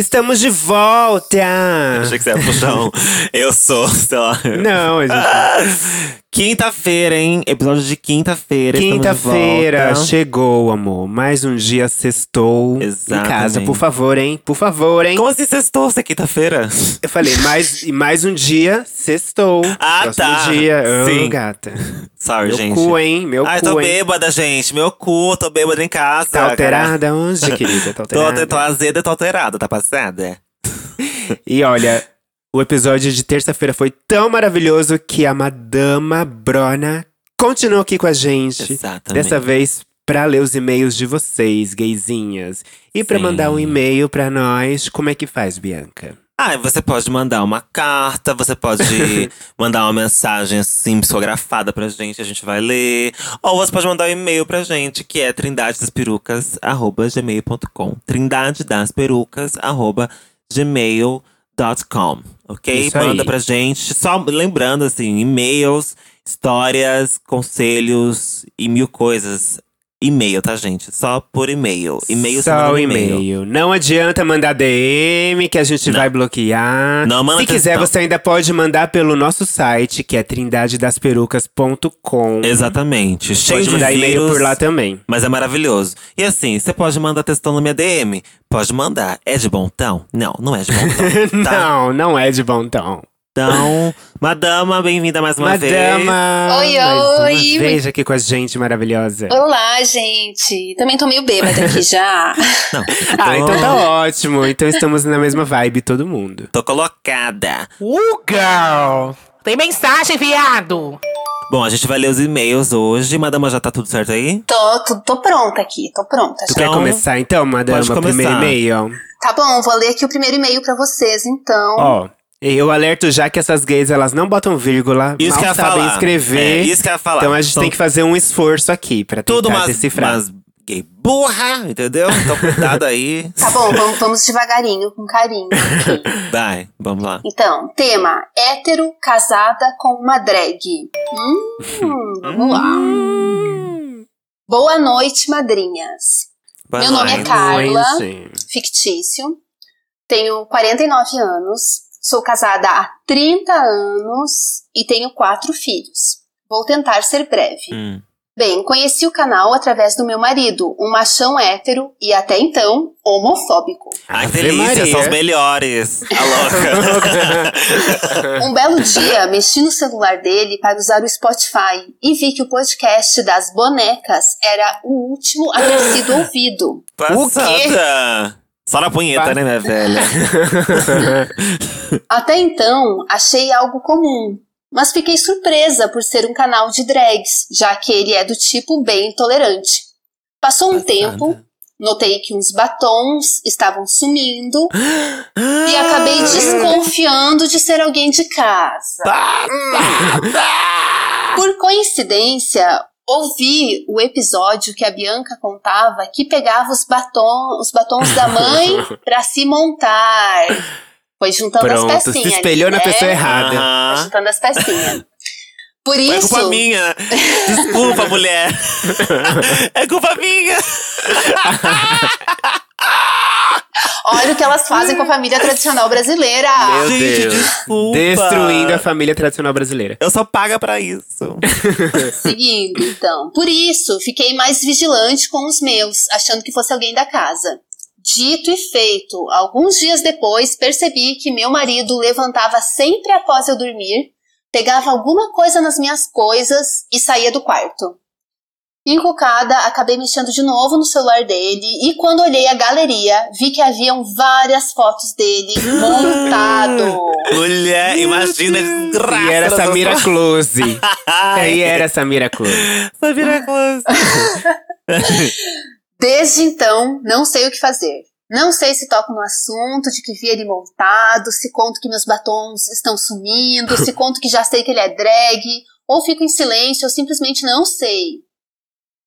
Estamos de volta! Achei que você ia puxar um. Eu sou, sei lá. Não, a gente. Quinta-feira, hein? Episódio de quinta-feira. Quinta-feira chegou, amor. Mais um dia sextou. Em casa, por favor, hein? Por favor, hein? Como assim sextou? Você é quinta-feira? Eu falei, mais, e mais um dia sextou. Ah, Próximo tá. dia. Sim. gata. Sorry, Meu gente. cu, hein? Meu Ai, cu, tô hein? bêbada, gente. Meu cu, tô bêbada em casa. Tá alterada hoje, querida? Tá Tô, alterada? tô azeda e tô alterada, tá passada? E olha, o episódio de terça-feira foi tão maravilhoso que a Madama Brona continuou aqui com a gente. Exatamente. Dessa vez pra ler os e-mails de vocês, gaysinhas. E pra Sim. mandar um e-mail pra nós, como é que faz, Bianca? Ah, você pode mandar uma carta, você pode mandar uma mensagem assim, psicografada pra gente, a gente vai ler. Ou você pode mandar um e-mail pra gente, que é trindadedasperucas.gmail.com. Trindade das perucas, arroba gmail.com. Ok? Isso aí. Manda pra gente. Só lembrando, assim, e-mails, histórias, conselhos e mil coisas. E-mail, tá, gente? Só por e-mail. E-mail Só e-mail. Não adianta mandar DM, que a gente vai bloquear. Não manda Se quiser, textão. você ainda pode mandar pelo nosso site, que é trindadedasperucas.com. Exatamente. Cheio Pode de mandar e-mail por lá também. Mas é maravilhoso. E assim, você pode mandar textão na minha DM? Pode mandar. É de bom tom? Não, não é de bom tom. tá? Não, não é de bom tom. Então, madama, bem-vinda mais uma vez. Madama! Oi, mais oi. Uma vez aqui com a gente maravilhosa. Olá, gente. Também tô meio bêbada aqui já. Não, Ah, tô- então tá ótimo. Então estamos na mesma vibe, todo mundo. Tô colocada. Uh, girl! Tem mensagem, viado! Bom, a gente vai ler os e-mails hoje. Madama, já tá tudo certo aí? Tô, tô, tô pronta aqui, tô pronta Tu já. quer Então, começar então, madama? pode começar. Primeiro e-mail. Tá bom, vou ler aqui o primeiro e-mail pra vocês, então. Ó, eu alerto já que essas gays, elas não botam vírgula, Isso mal sabem falar. escrever. É, isso que eu ia falar. Então a gente tem que fazer um esforço aqui pra tentar tudo umas, decifrar. umas gay burra, entendeu? Então cuidado aí. Tá bom, vamos, vamos devagarinho, com carinho. Vai, vamos lá. Então, tema: hétero casada com uma drag. Hum, vamos lá. Boa noite, madrinhas. Boa Meu nome é noite. Carla. Gente. fictício. Tenho 49 anos, sou casada há 30 anos e tenho quatro filhos. Vou tentar ser breve. Hum. Bem, conheci o canal através do meu marido, um machão hétero e até então homofóbico. Ai, que delícia, são os melhores. A louca. Um belo dia, mexi no celular dele para usar o Spotify e vi que o podcast das bonecas era o último a ter sido ouvido. Passada. Só na punheta, Pa- né, minha velha? Até então, achei algo comum, mas fiquei surpresa por ser um canal de drags, já que ele é do tipo bem intolerante. Passou um tempo, notei que uns batons estavam sumindo e acabei desconfiando de ser alguém de casa. Por coincidência, ouvi o episódio que a Bianca contava que pegava os, batom, os batons da mãe pra se montar. Foi juntando Pronto, as se pecinhas. espelhou ali, na né? pessoa errada. Foi Aham. juntando as pecinhas. Por É isso, culpa minha. Desculpa, mulher. É culpa minha. olha o que elas fazem com a família tradicional brasileira. Meu Gente, Deus. desculpa. Destruindo a família tradicional brasileira. Eu sou paga pra isso. Seguindo, então. Por isso, fiquei mais vigilante com os meus, achando que fosse alguém da casa. Dito e feito, alguns dias depois percebi que meu marido levantava sempre após eu dormir, pegava alguma coisa nas minhas coisas e saía do quarto. Encucada, acabei mexendo de novo no celular dele e quando olhei a galeria, vi que haviam várias fotos dele montado. Mulher, imagina a desgraça. E era Samira Close. E era Samira Close. Samira Close. Desde então, não sei o que fazer. Não sei se toco no assunto de que vi ele montado, se conto que meus batons estão sumindo, se conto que já sei que ele é drag, ou fico em silêncio, ou simplesmente não sei.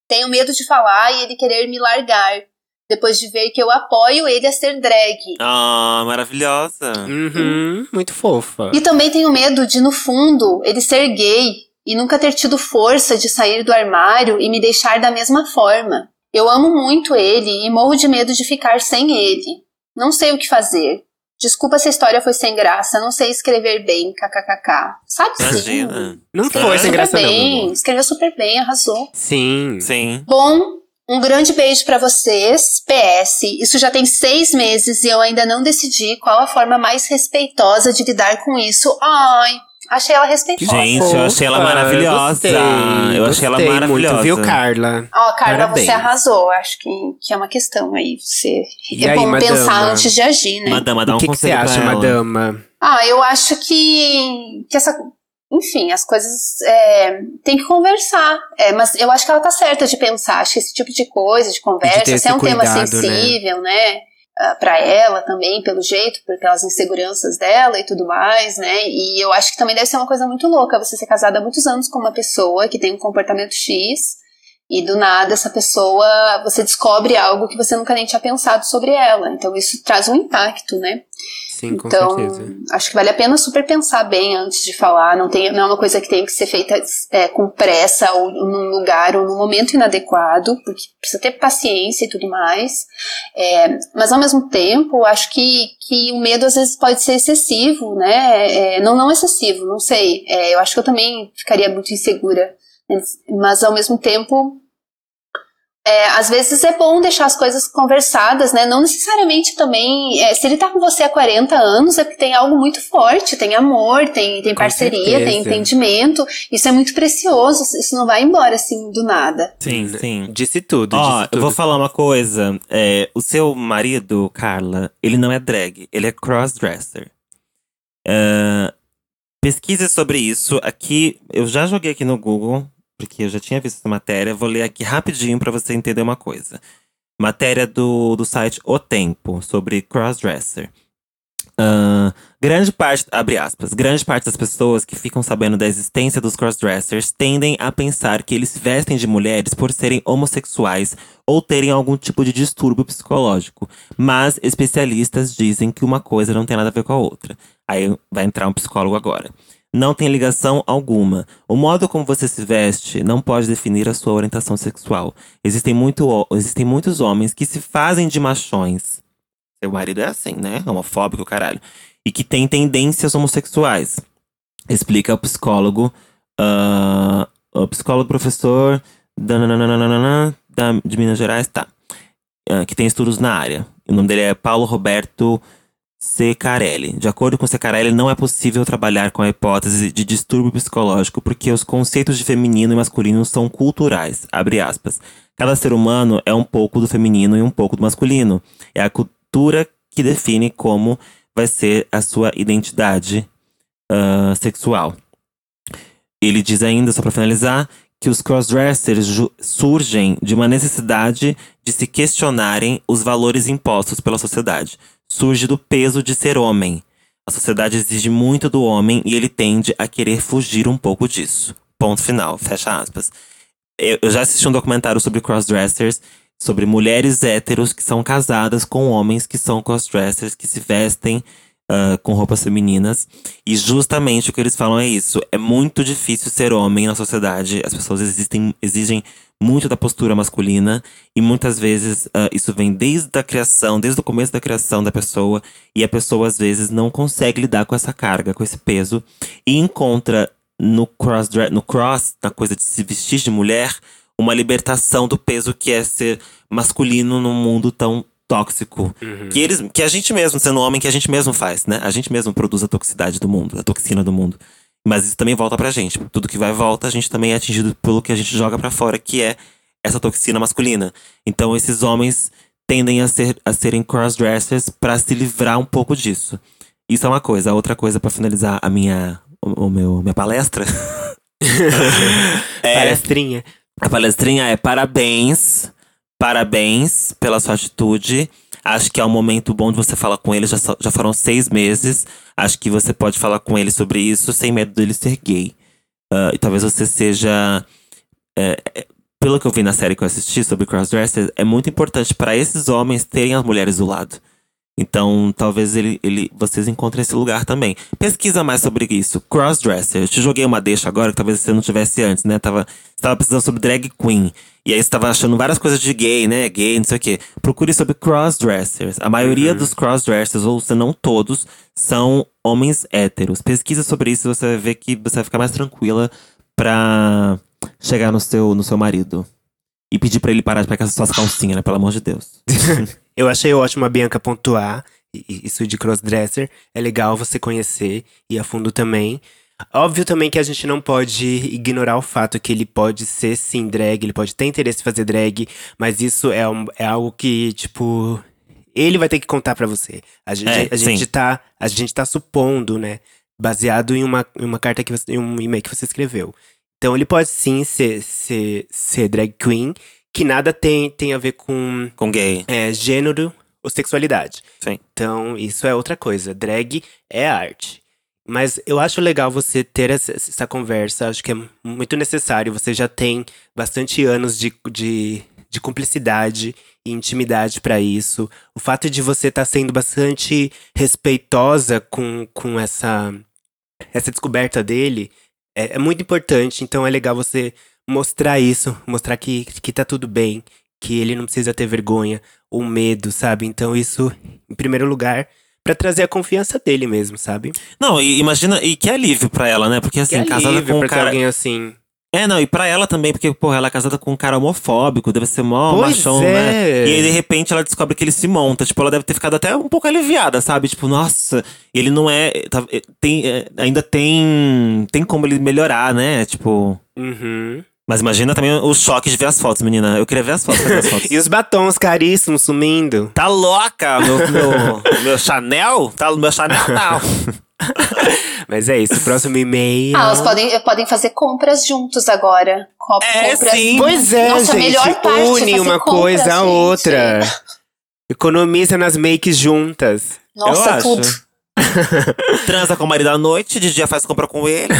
Tenho medo de falar e ele querer me largar, depois de ver que eu apoio ele a ser drag. Ah, maravilhosa. Uhum, muito fofa. E também tenho medo de, no fundo, ele ser gay e nunca ter tido força de sair do armário e me deixar da mesma forma. Eu amo muito ele e morro de medo de ficar sem ele. Não sei o que fazer. Desculpa se a história foi sem graça, não sei escrever bem, kkkk. Sabe sim. Imagina. Não Escreveu foi sem graça, não. meu bem, amor. escreveu super bem, arrasou. Sim. Sim. Bom, um grande beijo pra vocês. PS, isso já tem seis meses e eu ainda não decidi qual a forma mais respeitosa de lidar com isso. Ai, achei ela respeitosa. Gente, eu achei ela maravilhosa. gostei, Eu achei ela maravilhosa. Muito, viu, Carla? Ó, Carla, Parabéns. você arrasou. Acho que, que é uma questão aí. Você E é aí, bom madama? pensar antes de agir, né? Madama, dá um o que, que você conselho acha, ela. madama? Ah, eu acho que, que essa. Enfim, as coisas é, tem que conversar. É, mas eu acho que ela tá certa de pensar. Acho que esse tipo de coisa, de conversa, se é um esse tema cuidado, né? sensível, né? Ah, Pra ela também, pelo jeito, por pelas inseguranças dela e tudo mais, né? E eu acho que também deve ser uma coisa muito louca você ser casada há muitos anos com uma pessoa que tem um comportamento X e do nada essa pessoa você descobre algo que você nunca nem tinha pensado sobre ela. Então isso traz um impacto, né? Sim, com então, certeza. acho que vale a pena super pensar bem antes de falar. Não, tem, não é uma coisa que tem que ser feita é, com pressa ou num lugar ou num momento inadequado, porque precisa ter paciência e tudo mais. É, mas ao mesmo tempo, acho que, que o medo às vezes pode ser excessivo, né? É, não, não excessivo, não sei. É, eu acho que eu também ficaria muito insegura. Mas ao mesmo tempo, é, às vezes é bom deixar as coisas conversadas, né? Não necessariamente também. é, se ele tá com você há 40 anos, é porque tem algo muito forte, tem amor, tem, tem Com parceria, certeza. tem entendimento. Isso é muito precioso, isso não vai embora assim do nada. Sim, sim. Disse tudo, Ó, disse eu tudo. vou falar uma coisa. É, o seu marido, Carla, ele não é drag, ele é crossdresser. É, pesquise sobre isso. Aqui, eu já joguei aqui no Google, porque eu já tinha visto essa matéria. Vou ler aqui rapidinho pra você entender uma coisa. Matéria do, do site O Tempo, sobre crossdresser. Ah, grande parte, abre aspas, grande parte das pessoas que ficam sabendo da existência dos crossdressers tendem a pensar que eles vestem de mulheres por serem homossexuais ou terem algum tipo de distúrbio psicológico. Mas especialistas dizem que uma coisa não tem nada a ver com a outra. Aí vai entrar um psicólogo agora. Não tem ligação alguma. O modo como você se veste não pode definir a sua orientação sexual. Existem, muito, existem muitos homens que se fazem de machões. Seu marido é assim, né? Homofóbico, caralho. E que tem tendências homossexuais. Explica o psicólogo. ah, o psicólogo professor da, de Minas Gerais, tá. Ah, que tem estudos na área. O nome dele é Paulo Roberto Secarelli. De acordo com Secarelli, não é possível trabalhar com a hipótese de distúrbio psicológico porque os conceitos de feminino e masculino são culturais. Abre aspas. Cada ser humano é um pouco do feminino e um pouco do masculino. É a cultura que define como vai ser a sua identidade ah, sexual. Ele diz ainda, só para finalizar, que os crossdressers surgem de uma necessidade de se questionarem os valores impostos pela sociedade. Surge do peso de ser homem. A sociedade exige muito do homem e ele tende a querer fugir um pouco disso. Ponto final, fecha aspas. Eu eu já assisti um documentário sobre crossdressers, sobre mulheres héteros que são casadas com homens que são crossdressers, que se vestem ah, com roupas femininas. E justamente o que eles falam é isso. É muito difícil ser homem na sociedade. As pessoas existem, exigem muito da postura masculina. E muitas vezes ah, isso vem desde a criação, desde o começo da criação da pessoa. E a pessoa às vezes não consegue lidar com essa carga, com esse peso. E encontra no cross, no cross, na coisa de se vestir de mulher, uma libertação do peso que é ser masculino num mundo tão tóxico. Que, eles, que a gente mesmo, sendo homem, que a gente mesmo faz, né? A gente mesmo produz a toxicidade do mundo, a toxina do mundo. Mas isso também volta pra gente. Tudo que vai volta, a gente também é atingido pelo que a gente joga pra fora, que é essa toxina masculina. Então esses homens tendem a, ser, a serem crossdressers pra se livrar um pouco disso. Isso é uma coisa. A outra coisa pra finalizar a minha, o, o meu, minha palestra. é, Palestrinha. a palestrinha é parabéns, parabéns pela sua atitude. Acho que é um momento bom de você falar com ele. Já, já foram seis meses. Acho que você pode falar com ele sobre isso sem medo dele ser gay. Ah, e talvez você seja. é, é, pelo que eu vi na série que eu assisti sobre crossdressers, é muito importante para esses homens terem as mulheres do lado. Então, talvez ele, ele, vocês encontrem esse lugar também. Pesquisa mais sobre isso. Crossdresser. Eu te joguei uma deixa agora que talvez você não tivesse antes, né? Tava, você tava pesquisando sobre drag queen. E aí você tava achando várias coisas de gay, né? Gay, não sei o quê. Procure sobre crossdressers. A maioria dos crossdressers, ou se não todos, são homens héteros. Pesquisa sobre isso e você vai ver que você vai ficar mais tranquila pra chegar no seu, no seu marido. E pedir pra ele parar de pegar suas calcinhas, né? Pelo amor de Deus. Eu achei ótimo a Bianca pontuar isso de crossdresser. É legal você conhecer e a fundo também. Óbvio também que a gente não pode ignorar o fato que ele pode ser sim drag, ele pode ter interesse em fazer drag, mas isso é, um- é algo que, tipo, ele vai ter que contar pra você. A gente, É, a gente tá, a gente tá supondo, né? Baseado em uma, em uma carta que você, em um e-mail que você escreveu. Então ele pode sim ser, ser, ser drag queen, que nada tem, tem a ver com Com gay. é, gênero ou sexualidade. Sim. Então, isso é outra coisa. Drag é arte. Mas eu acho legal você ter essa, essa conversa, acho que é muito necessário. Você já tem bastante anos de, de, de cumplicidade e intimidade pra isso. O fato de você estar sendo bastante respeitosa com, com essa, essa descoberta dele é, é muito importante. Então é legal você mostrar isso, mostrar que, que tá tudo bem, que ele não precisa ter vergonha ou medo, sabe? Então isso, em primeiro lugar, pra trazer a confiança dele mesmo, sabe? Não, e imagina, e que alívio pra ela, né? Porque assim, que é casada alívio com um cara. alguém assim. É, não, e pra ela também, porque, porra, ela é casada com um cara homofóbico, deve ser mó Pois machão, é. né? E aí, de repente, ela descobre que ele se monta. Tipo, ela deve ter ficado até um pouco aliviada, sabe? Tipo, nossa, ele não é. tá- é, tem, é, ainda tem. Tem como ele melhorar, né? Tipo. Uhum. Mas imagina também o choque de ver as fotos, menina. Eu queria ver as fotos. as fotos. E os batons caríssimos sumindo. Tá louca, meu, meu, meu Chanel? Tá, meu Chanel não. Mas é isso, próximo e-mail. Ah, elas podem, podem fazer compras juntos agora. Co- É, compras- sim. Pois é, Nossa, a gente. melhor parte é une fazer uma compras, coisa à outra. Economiza nas makes juntas. Nossa, eu acho. Transa com o marido à noite, de dia faz compra com ele.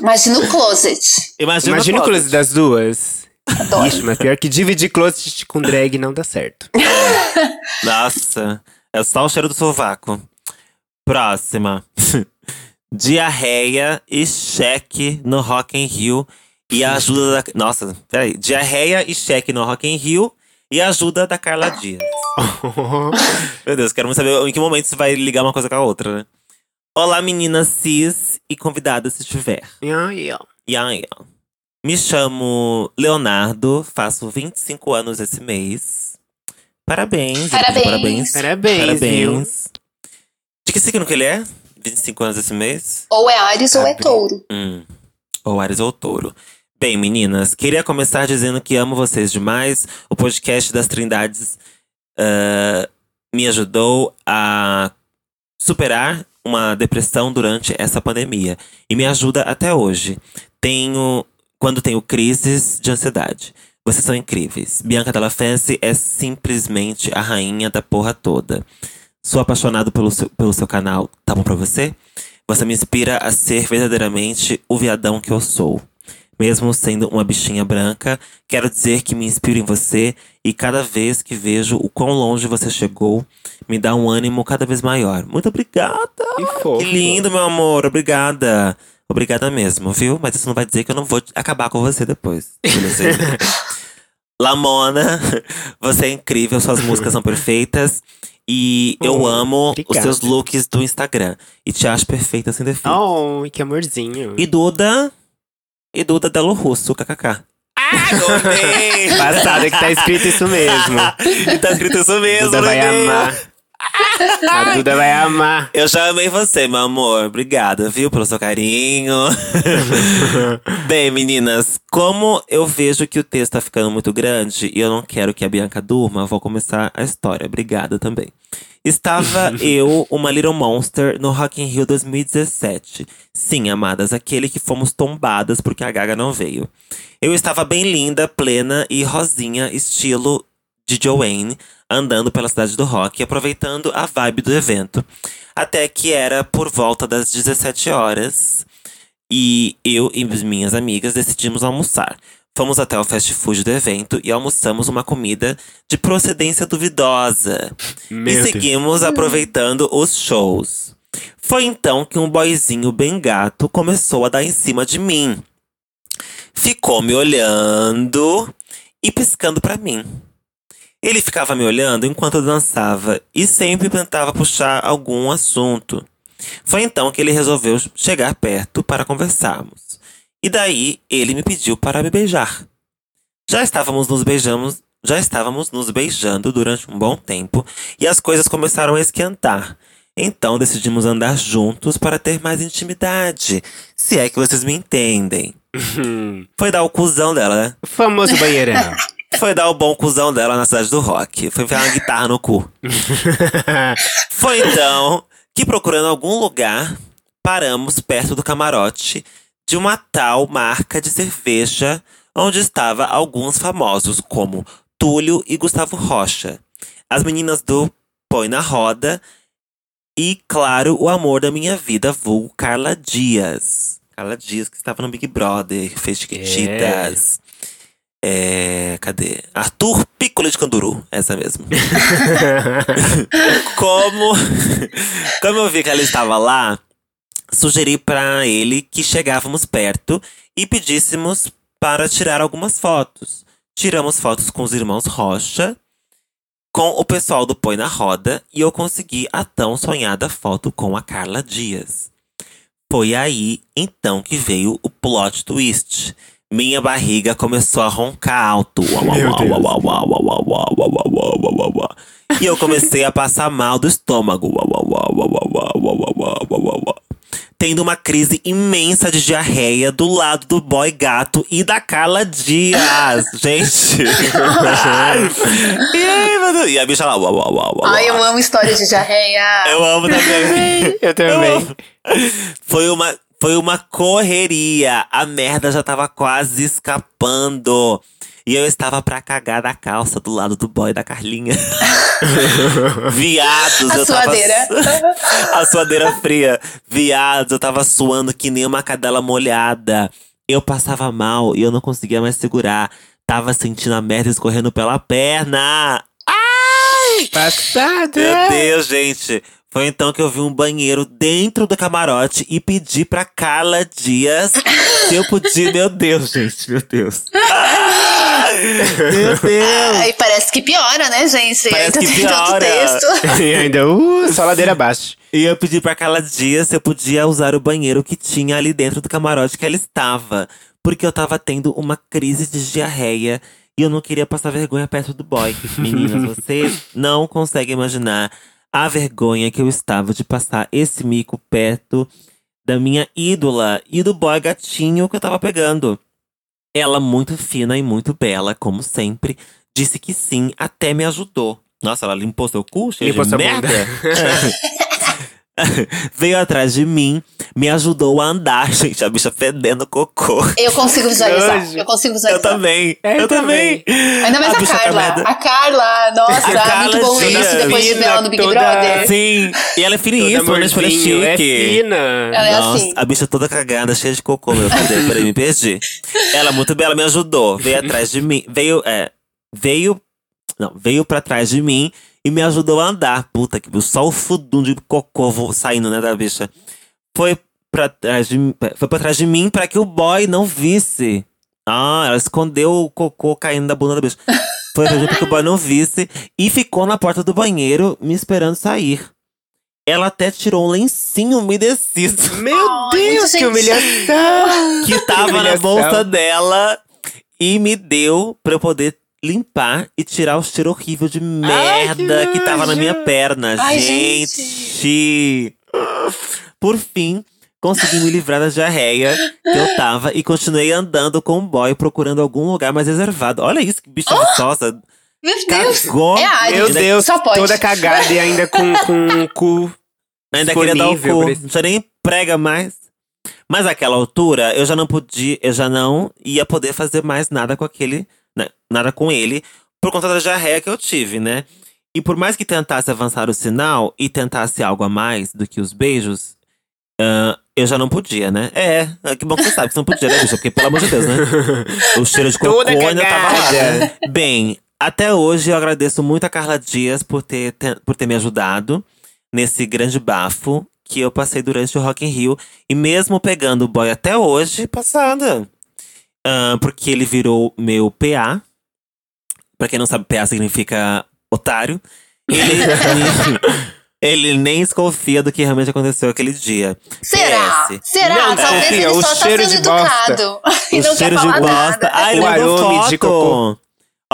Imagina o closet. Imagina, Imagina o closet das duas. Adoro. Ixi, mas pior que dividir closet com drag não dá certo. Nossa, é só o cheiro do sovaco. Próxima. Diarreia e cheque no Rock in Rio e a ajuda da... Nossa, peraí. Diarreia e cheque no Rock in Rio e a ajuda da Carla Dias. Meu Deus, quero muito saber em que momento você vai ligar uma coisa com a outra, né? Olá, meninas cis e convidada se tiver. Ó. E aí, ó. Me chamo Leonardo, faço 25 anos esse mês. Parabéns. Parabéns. Parabéns. Parabéns? Parabéns. De que signo que ele é? 25 anos esse mês? Ou é Ares ou é touro. Hum. Ou Ares ou Touro. Bem, meninas, queria começar dizendo que amo vocês demais. O podcast das Trindades ah, me ajudou a superar uma depressão durante essa pandemia. E me ajuda até hoje. Tenho. Quando tenho crises de ansiedade. Vocês são incríveis. Bianca Della Fancy é simplesmente a rainha da porra toda. Sou apaixonado pelo seu, pelo seu canal. Tá bom pra você? Você me inspira a ser verdadeiramente o viadão que eu sou. Mesmo sendo uma bichinha branca, quero dizer que me inspiro em você e cada vez que vejo o quão longe você chegou, me dá um ânimo cada vez maior. Muito obrigada! Que. Que lindo, meu amor. Obrigada. Obrigada mesmo, viu? Mas isso não vai dizer que eu não vou acabar com você depois. Beleza? Lamona, você é incrível, suas músicas são perfeitas. E eu Oh, amo os obrigado. seus looks do Instagram. E te acho perfeita sem defeito. Oh, que amorzinho. E Duda. E Duda Delo Russo, kkk. Ah, gostei! Passada que tá escrito isso mesmo. Tá escrito isso mesmo, Duda vai amar. A Duda vai amar. Eu já amei você, meu amor. Obrigada, viu, pelo seu carinho. Bem, meninas, como eu vejo que o texto tá ficando muito grande e eu não quero que a Bianca durma, vou começar a história. Obrigada também. Estava eu, uma Little Monster, no Rock in Rio 2017. Sim, amadas, aquele que fomos tombadas porque a Gaga não veio. Eu estava bem linda, plena e rosinha, estilo de Joanne andando pela cidade do rock, aproveitando a vibe do evento. Até que era por volta das 17 horas e eu e minhas amigas decidimos almoçar. Fomos até o fast food do evento e almoçamos uma comida de procedência duvidosa. Meu e Deus. seguimos aproveitando os shows. Foi então que um boyzinho bem gato começou a dar em cima de mim. Ficou me olhando e piscando pra mim. Ele ficava me olhando enquanto eu dançava e sempre tentava puxar algum assunto. Foi então que ele resolveu chegar perto para conversarmos. E daí ele me pediu para me beijar. Já estávamos nos beijamos, já estávamos nos beijando durante um bom tempo e as coisas começaram a esquentar. Então decidimos andar juntos para ter mais intimidade, se é que vocês me entendem. Foi dar o cuzão dela, né? O famoso banheirão. Foi dar o bom cuzão dela na cidade do rock. Foi enfiar uma guitarra no cu. Foi então que, procurando algum lugar, paramos perto do camarote de uma tal marca de cerveja, onde estava alguns famosos, como Túlio e Gustavo Rocha. As meninas do Põe na Roda e, claro, o amor da minha vida, vulgo Carla Dias. Carla Dias, que estava no Big Brother, fez Chiquititas. É, cadê? Arthur Piccolo de Canduru, essa mesmo. como, como eu vi que ela estava lá, sugeri para ele que chegávamos perto e pedíssemos para tirar algumas fotos. Tiramos fotos com os irmãos Rocha, com o pessoal do Põe na Roda e eu consegui a tão sonhada foto com a Carla Dias. Foi aí então que veio o plot twist. Minha barriga começou a roncar alto. E eu comecei a passar mal do estômago. Tendo uma crise imensa de diarreia do lado do boy gato e da Carla Dias. Gente. e aí, mano? E a bicha lá. Uau, uau, uau, uau, Ai, eu amo história de diarreia. Eu amo também. Eu também. Foi uma, foi uma correria. A merda já tava quase escapando. E eu estava pra cagar da calça do lado do boy da Carlinha. Viados, A eu tava. suadeira. a suadeira fria. Viados, eu tava suando que nem uma cadela molhada. Eu passava mal e eu não conseguia mais segurar. Tava sentindo a merda escorrendo pela perna. Passada. Meu Deus, gente. Foi então que eu vi um banheiro dentro do camarote e pedi pra Carla Dias se eu podia. Meu Deus, gente, meu Deus. Meu Deus. Ai, parece que piora, né, gente? Parece Ainda que piora. texto. E ainda, uh, só ladeira abaixo. E eu pedi pra Carla Dias se eu podia usar o banheiro que tinha ali dentro do camarote que ela estava. Porque eu tava tendo uma crise de diarreia e eu não queria passar vergonha perto do boy. Meninas, vocês não conseguem imaginar a vergonha que eu estava de passar esse mico perto da minha ídola e do boy gatinho que eu tava pegando. Ela, muito fina e muito bela, como sempre, disse que sim, até me ajudou. Nossa, ela limpou seu cu, cheio Limpou de merda? Veio atrás de mim, me ajudou a andar, gente. A bicha fedendo cocô. Eu consigo visualizar. Nojo. Eu consigo Eu visualizar. também. É, eu eu também. Ainda mais a, tá Carla. A Carla, nossa, A Carla muito bom Dias. isso depois de ver Fina, ela no Big toda- Brother. Sim. E ela é finíssima, Todo né? Tipo, ela é é chique. fina. Ela é Nossa, assim. a bicha toda cagada, cheia de cocô, meu. Cadê? Peraí, me perdi. Ela muito bela, me ajudou. Veio atrás de mim. Veio, é. Veio. Não, veio pra trás de mim e me ajudou a andar. Puta que só o fudum de cocô saindo, né, da bicha. Foi pra trás de, mim- foi pra trás de mim pra que o boy não visse. Ah, ela escondeu o cocô caindo da bunda da bicha. Foi pra pra que o boy não visse e ficou na porta do banheiro me esperando sair. Ela até tirou um lencinho umedecido Meu Ai, Deus, que gente. humilhação. que tava na humilhação. bolsa dela e me deu pra eu poder limpar e tirar o cheiro horrível de merda que, tava na minha perna. Ai, gente. Por fim, consegui me livrar da diarreia que eu tava e continuei andando com o boy procurando algum lugar mais reservado. Olha isso, que bicha viçosa. Meu Deus. Cagou. É Ares. Meu Deus, Só pode. toda cagada e ainda com, com o cu. Ainda queria dar o cu. Não nem prega mais. Mas naquela altura, eu já não podia, eu já não ia poder fazer mais nada com aquele, nada com ele, por conta da diarreia que eu tive, né? E por mais que tentasse avançar o sinal e tentasse algo a mais do que os beijos, ah, eu já não podia, né? É, é, que bom que você sabe que você não podia, né, bicha? Porque, pelo amor de Deus, né? O cheiro de cocô Toda ainda tava lá, né? Bem, até hoje eu agradeço muito a Carla Dias por ter, ter- por ter me ajudado nesse grande bafo que eu passei durante o Rock in Rio. E mesmo pegando o boy até hoje, passada. Ah, porque ele virou meu PA. Pra quem não sabe, PA significa otário. Ele, ele nem desconfia do que realmente aconteceu aquele dia. Será? PS. Será? Não, Talvez ele o só tá cheiro sendo de bosta. educado. e O não cheiro quer de bosta. nada. Ah, ele O mandou foto. de cocô.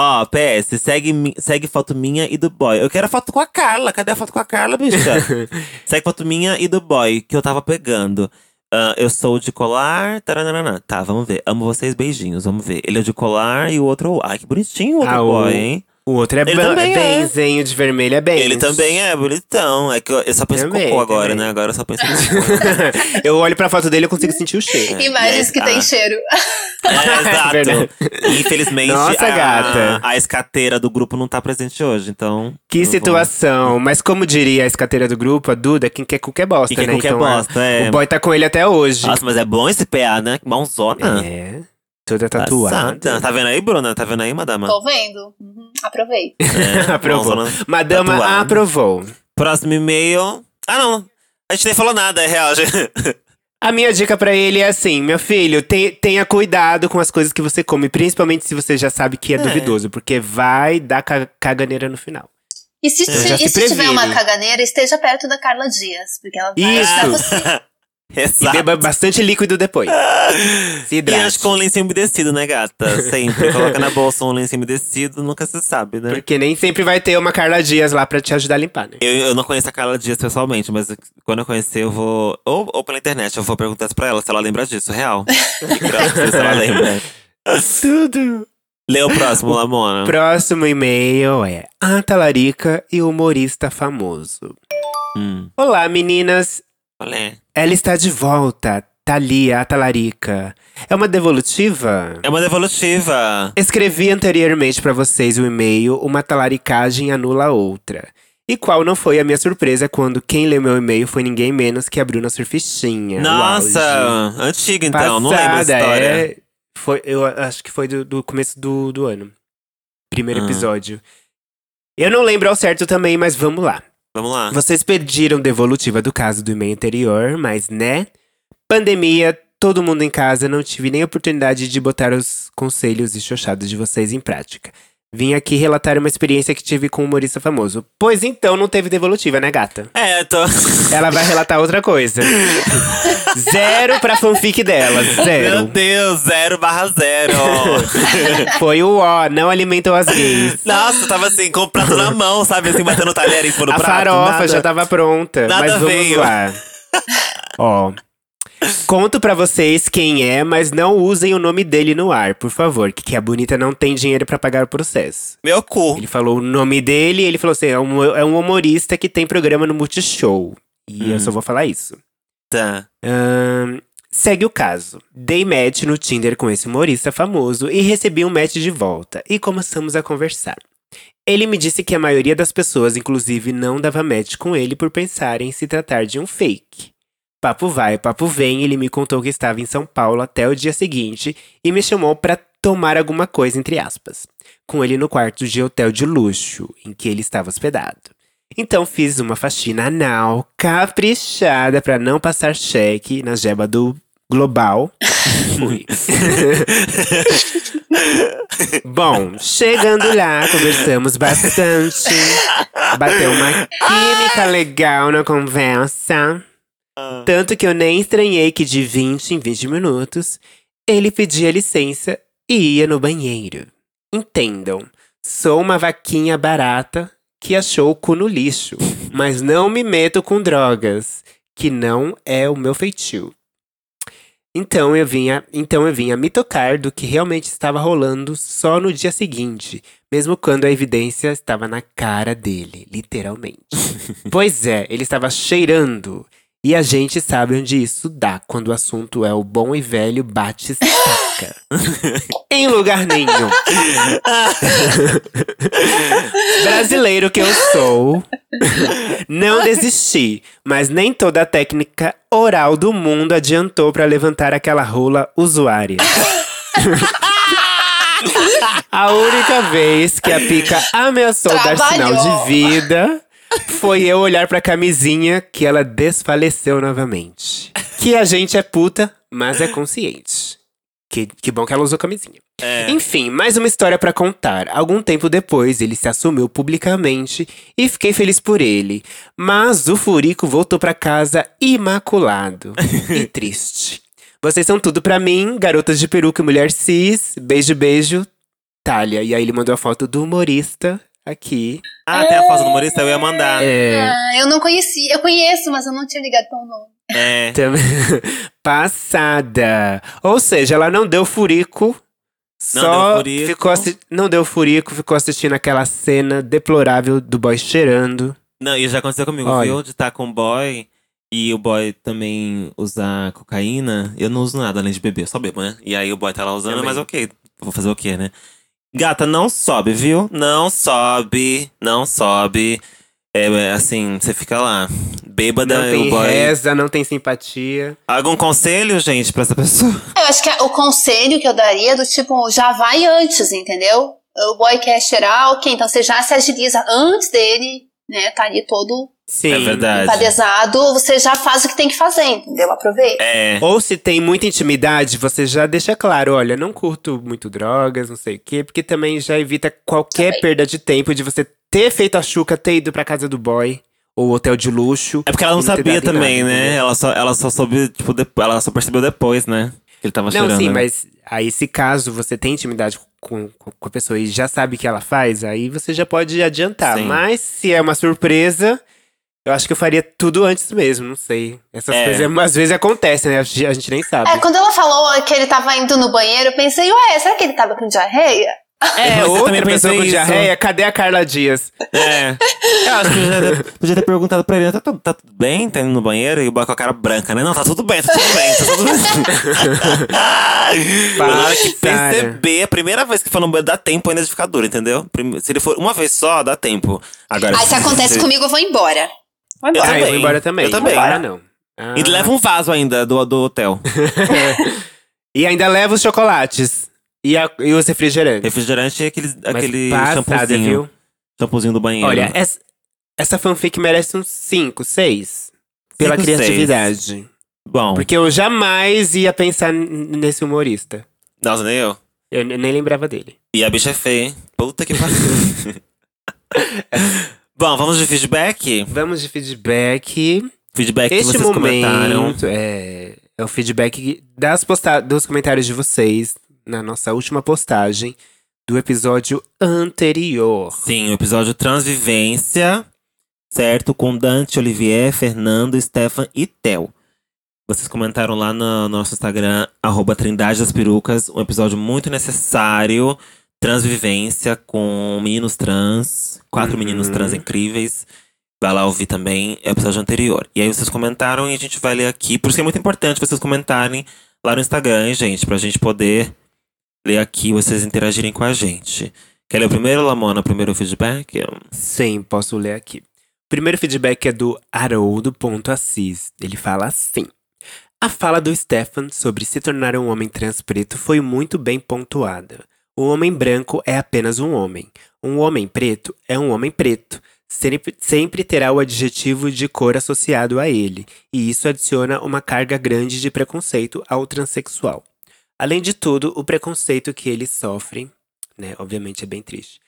Ó, PS, segue, segue foto minha e do boy. Eu quero a foto com a Carla. Cadê a foto com a Carla, bicha? segue foto minha e do boy que eu tava pegando. Ah, eu sou de colar. taranana. Tá, vamos ver. Amo vocês, beijinhos. Vamos ver. Ele é de colar e o outro. Ai, que bonitinho o outro Ah, o- boy, hein? O outro é Ele também é. benzinho de vermelho, é bem. Ele também é bonitão. É que eu, eu só penso Também, cocô agora, também. né? Agora eu só penso em eu olho pra foto dele e consigo sentir o cheiro. Imagens que Ah. tem cheiro. É, exato. Infelizmente, Nossa, a, gata. a escateira do grupo não tá presente hoje, então. Que eu vou- situação. Mas como diria a escateira do grupo, a Duda, quem quer cu quer bosta, Quem quer né? cu quer então, a- bosta, é. O boy tá com ele até hoje. Nossa, mas é bom esse PA, né? Que mãozona. É. Toda tatuada. Passada. Tá vendo aí, Bruna? Tá vendo aí, madama? Tô vendo. Uhum, Aproveita. É, Aprovou. Madama tatuada. aprovou. Próximo e-mail. Ah, não. A gente nem falou nada, é real. A minha dica pra ele é assim, meu filho, te- tenha cuidado com as coisas que você come, principalmente se você já sabe que é, É. duvidoso, porque vai dar ca- caganeira no final. E se, e se se tiver uma caganeira, esteja perto da Carla Dias. Porque ela vai Isso. ajudar você. E Exato. beba bastante líquido depois. Se E acho com um lencinho umedecido, né, gata? Sempre. Coloca na bolsa um lencinho umedecido, nunca se sabe, né? Porque nem sempre vai ter uma Carla Dias lá pra te ajudar a limpar, né? Eu, eu não conheço a Carla Dias pessoalmente, mas quando eu conhecer, eu vou. Ou, ou pela internet, eu vou perguntar isso pra ela se ela lembra disso, real. Fico se ela lembra. Tudo. Lê o próximo, Lamona. Próximo e-mail é a Talarica e humorista famoso. Hum, Olá, meninas. Qual é? Ela está de volta. Thalia, a Talarica. É uma devolutiva? É uma devolutiva. Escrevi anteriormente pra vocês o e-mail Uma talaricagem anula a outra. E qual não foi a minha surpresa quando quem leu meu e-mail foi ninguém menos que a Bruna Surfistinha. Nossa! Antiga então, não lembro a Passada, história. é. Foi, eu acho que foi do, do começo do, do ano. Primeiro Ah. episódio. Eu não lembro ao certo também, mas vamos lá. Vamos lá. Vocês pediram devolutiva do caso do e-mail anterior, mas né? Pandemia, todo mundo em casa, não tive nem oportunidade de botar os conselhos e chochados de vocês em prática. Vim aqui relatar uma experiência que tive com um humorista famoso. Pois então, não teve devolutiva, né, gata? É, tô. Ela vai relatar outra coisa. zero pra fanfic dela, Meu zero. Deus, zero barra zero. Foi o ó, não alimentam as gays. Nossa, eu tava assim, com o prato na mão, sabe? Assim, batendo o talher em cima do A prato. farofa nada. já tava pronta. nada mas vamos veio. lá. Ó. Conto pra vocês quem é, mas não usem o nome dele no ar, por favor. Que, que a bonita não tem dinheiro pra pagar o processo. Meu cu. Ele falou o nome dele e ele falou assim: é um, é um humorista que tem programa no Multishow. E eu Hum. só vou falar isso. Tá. Ahn, segue o caso. Dei match no Tinder com esse humorista famoso e recebi um match de volta. E começamos a conversar. Ele me disse que a maioria das pessoas, inclusive, não dava match com ele por pensarem se tratar de um fake. Papo vai, papo vem, ele me contou que estava em São Paulo até o dia seguinte e me chamou para tomar alguma coisa, entre aspas, com ele no quarto de hotel de luxo em que ele estava hospedado. Então fiz uma faxina anal caprichada pra não passar cheque na jeba do Global. Fui. Bom, chegando lá, conversamos bastante. Bateu uma química legal na conversa. Ah. Tanto que eu nem estranhei que de 20 em 20 minutos ele pedia licença e ia no banheiro. Entendam, sou uma vaquinha barata que achou o cu no lixo, mas não me meto com drogas, que não é o meu feitio. Então eu vinha, então eu vinha me tocar do que realmente estava rolando só no dia seguinte, mesmo quando a evidência estava na cara dele, literalmente. pois é, ele estava cheirando E a gente sabe onde isso dá, quando o assunto é o bom e velho bate-saca. em lugar nenhum. Brasileiro que eu sou, não desisti, mas nem toda a técnica oral do mundo adiantou pra levantar aquela rola usuária. A única vez que a pica ameaçou dar sinal Trabalhou. de vida foi eu olhar pra camisinha que ela desfaleceu novamente. Que a gente é puta, mas é consciente. Que, que bom que ela usou camisinha. É. Enfim, mais uma história pra contar. Algum tempo depois, ele se assumiu publicamente e fiquei feliz por ele. Mas o Furico voltou pra casa imaculado e triste. Vocês são tudo pra mim, garotas de peruca e mulher cis. Beijo, beijo, Talha. E aí ele mandou a foto do humorista aqui. Ah, tem a foto do humorista? Eu ia mandar. É, Ah, eu não conheci. Eu conheço, mas eu não tinha ligado pelo nome. É. Passada. Ou seja, ela não deu furico. Não só deu furico. ficou assi- não deu furico, ficou assistindo aquela cena deplorável do boy cheirando. Não, e já aconteceu comigo, Olha. viu? De estar com um boy e o boy também usar cocaína. Eu não uso nada além de beber, eu só bebo, né? E aí o boy tá lá usando, Também. mas ok, vou fazer o quê, né? Gata, não sobe, viu? Não sobe, não sobe. É, é, assim, você fica lá, bêbada, Não e tem o boy. reza, não tem simpatia. Algum conselho, gente, pra essa pessoa? Eu acho que o conselho que eu daria é do tipo, já vai antes, entendeu? O boy quer cheirar, ok, então você já se agiliza antes dele, né? Tá ali todo Sim. É verdade. você já faz o que tem que fazer, entendeu? Aproveita. É. Ou se tem muita intimidade, você já deixa claro, olha, não curto muito drogas, não sei o quê, porque também já evita qualquer Também. perda de tempo de você ter feito a chuca, ter ido pra casa do boy ou hotel de luxo. É porque ela não ter sabia também, nada, né? entendeu? Ela só, ela só soube, tipo, ela só percebeu depois, né? Que ele tava Não, cheirando. sim, né? mas aí se caso você tem intimidade com, com, com a pessoa e já sabe o que ela faz, aí você já pode adiantar. Sim. Mas se é uma surpresa, eu acho que eu faria tudo antes mesmo, não sei. Essas É. coisas às vezes acontecem, né? A gente nem sabe. É, quando ela falou que ele tava indo no banheiro, eu pensei, ué, será que ele tava com diarreia? É, Você outra também pessoa pensei com isso. diarreia, cadê a Carla Dias? É. Eu acho que eu já podia ter perguntado pra ele, tá, tá- tá tudo bem? Tá indo no banheiro? E o com a cara branca, né? Não, tá tudo bem, tá tudo bem, tá tudo bem. Na hora que perceber, a primeira vez que for no banheiro, dá tempo ainda de ficar duro, entendeu? Se ele for uma vez só, dá tempo. Agora, Aí se acontece comigo, eu vou embora. Vou embora. Eu Ah, eu vou também. embora também. Eu também. Ah, não. Ah. E leva um vaso ainda do, do hotel. E ainda leva os chocolates. E, a- e os refrigerantes. Refrigerante e aquele, Mas aquele passada, viu? Shampoozinho do banheiro. Olha, essa, essa fanfic merece uns 5, 6. Pela Cinco, criatividade. Bom, Porque eu jamais ia pensar nesse humorista. nossa, nem eu. Eu nem lembrava dele. E a bicha é feia, hein? Puta que pariu. Bom, vamos de feedback? Vamos de feedback. Feedback que este vocês comentaram. momento é, é o feedback das posta dos comentários de vocês na nossa última postagem do episódio anterior. Sim, o episódio Transvivência, certo? Com Dante, Olivier, Fernando, Stefan e Theo. Vocês comentaram lá no nosso Instagram, arroba Trindade das Perucas, um episódio muito necessário. Transvivência com meninos trans, quatro Uhum. meninos trans incríveis. Vai lá ouvir também, é o episódio anterior. E aí vocês comentaram e a gente vai ler aqui. Por isso que é muito importante vocês comentarem lá no Instagram, hein, gente? Pra gente poder ler aqui, vocês interagirem com a gente. Quer ler o primeiro, Lamona? O primeiro feedback? Sim, posso ler aqui. O primeiro feedback é do Haroldo.assis. Ele fala assim. A fala do Stefan sobre se tornar um homem trans preto foi muito bem pontuada. O homem branco é apenas um homem. Um homem preto é um homem preto. Sempre, sempre terá o adjetivo de cor associado a ele, e isso adiciona uma carga grande de preconceito ao transexual. Além de tudo, o preconceito que eles sofrem, né, obviamente é bem triste.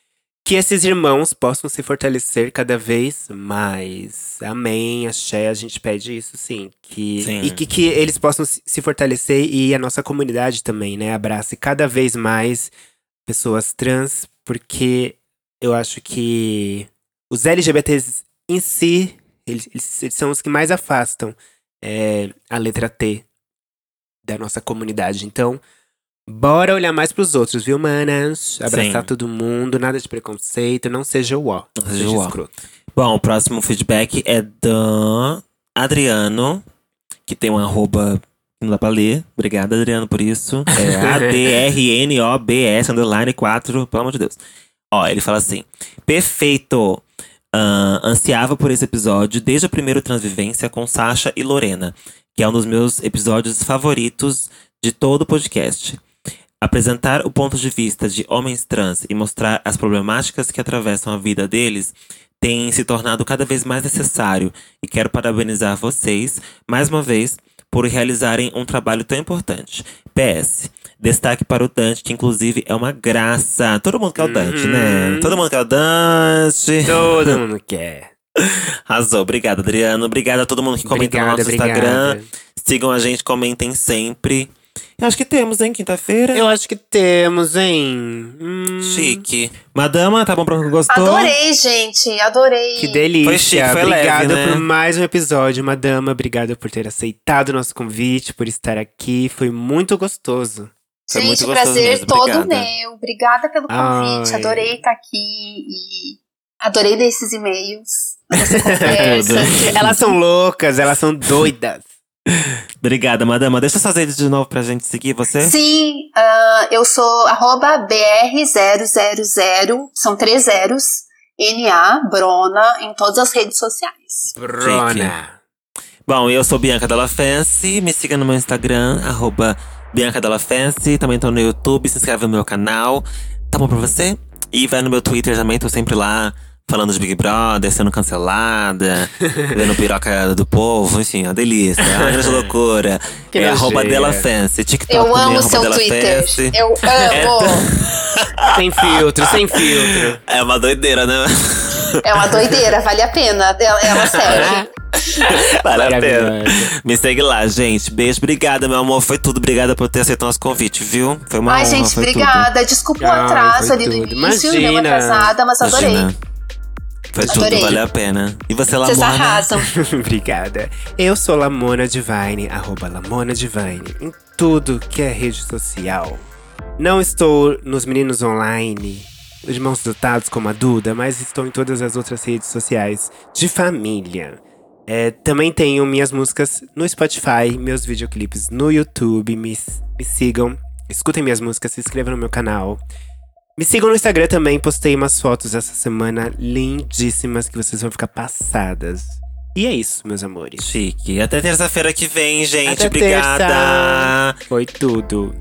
Que esses irmãos possam se fortalecer cada vez mais. Amém, axé, a gente pede isso sim. Que, Sim. E que, que eles possam se fortalecer e a nossa comunidade também, né? Abrace cada vez mais pessoas trans, porque eu acho que os LGBTs em si, eles, eles- são os que mais afastam é, a letra T da nossa comunidade. Então, bora olhar mais pros outros, viu, manas? Abraçar Sim. todo mundo, nada de preconceito, não seja o ó. Não seja Seja o ó. escroto. Bom, o próximo feedback é da Adriano, que tem um arroba não dá pra ler. Obrigado, Adriano, por isso. É A-D-R-N-O-B-S, underline 4, pelo amor de Deus. Ó, ele fala assim: Perfeito! Ah, ansiava por esse episódio desde o primeiro Transvivência com Sasha e Lorena, que é um dos meus episódios favoritos de todo o podcast. Apresentar o ponto de vista de homens trans e mostrar as problemáticas que atravessam a vida deles tem se tornado cada vez mais necessário e quero parabenizar vocês, mais uma vez, por realizarem um trabalho tão importante. PS. Destaque para o Dante, que inclusive é uma graça. Todo mundo quer o Dante, né? Uhum. Todo mundo quer o Dante. Todo mundo quer. Arrasou. Obrigado, Adriano. Obrigado a todo mundo que comenta no Obrigada, nosso Instagram. obrigada. Sigam a gente, comentem sempre. Eu acho que temos, hein? Quinta-feira. Eu acho que temos, hein? Hum, Chique. Madama, tá bom pra gostou? Adorei, gente. Adorei. Que delícia. Foi chique, foi Obrigado leve, né? por mais um episódio, madama. Obrigado por ter aceitado o nosso convite, por estar aqui. Foi muito gostoso. Foi Gente, muito gostoso prazer mesmo, todo obrigada. meu. Obrigada pelo convite. Ai. Adorei estar aqui e adorei ler esses e-mails. Elas são loucas, elas são doidas. Obrigada, Madama. Deixa suas redes de novo pra gente seguir você. Sim, ah, eu sou arroba BR000, são três zeros, NA, Brona, em todas as redes sociais. Brona. Bom, eu sou Bianca Della Fancy. Me siga no meu Instagram, arroba Bianca Della Fancy. Também tô no YouTube, se inscreve no meu canal. Tá bom pra você? E vai no meu Twitter também, tô sempre lá falando de Big Brother, sendo cancelada, vendo piroca do povo, enfim, uma delícia. É uma grande loucura. Que é arroba. Della Fancy. TikTok Eu também, amo seu Twitter. Eu amo. Sem filtro, sem filtro. É uma doideira, né? É uma doideira, vale a pena. Ela, ela serve. Vale a pena. Me segue lá, gente. Beijo, obrigada, meu amor. Foi tudo. Obrigada por ter aceitado nosso convite, viu? Foi uma Ai, honra, gente, foi tudo. obrigada. Desculpa o Ai, atraso foi ali do tudo. início, deu uma Imagina. atrasada, mas adorei. Imagina. Foi Adorei. tudo, valeu a pena. E você, Vocês Lamona? arrasam. Obrigada. Eu sou Lamona Divine, arroba Lamona Divine, em tudo que é rede social. Não estou nos Meninos Online, de mãos dotados como a Duda, mas estou em todas as outras redes sociais de família. É, também tenho minhas músicas no Spotify, meus videoclipes no YouTube. Me, me sigam, escutem minhas músicas, se inscrevam no meu canal. Me sigam no Instagram também, postei umas fotos essa semana lindíssimas que vocês vão ficar passadas. E é isso, meus amores. Chique. Até terça-feira que vem, gente. Até Obrigada. terça. Foi tudo.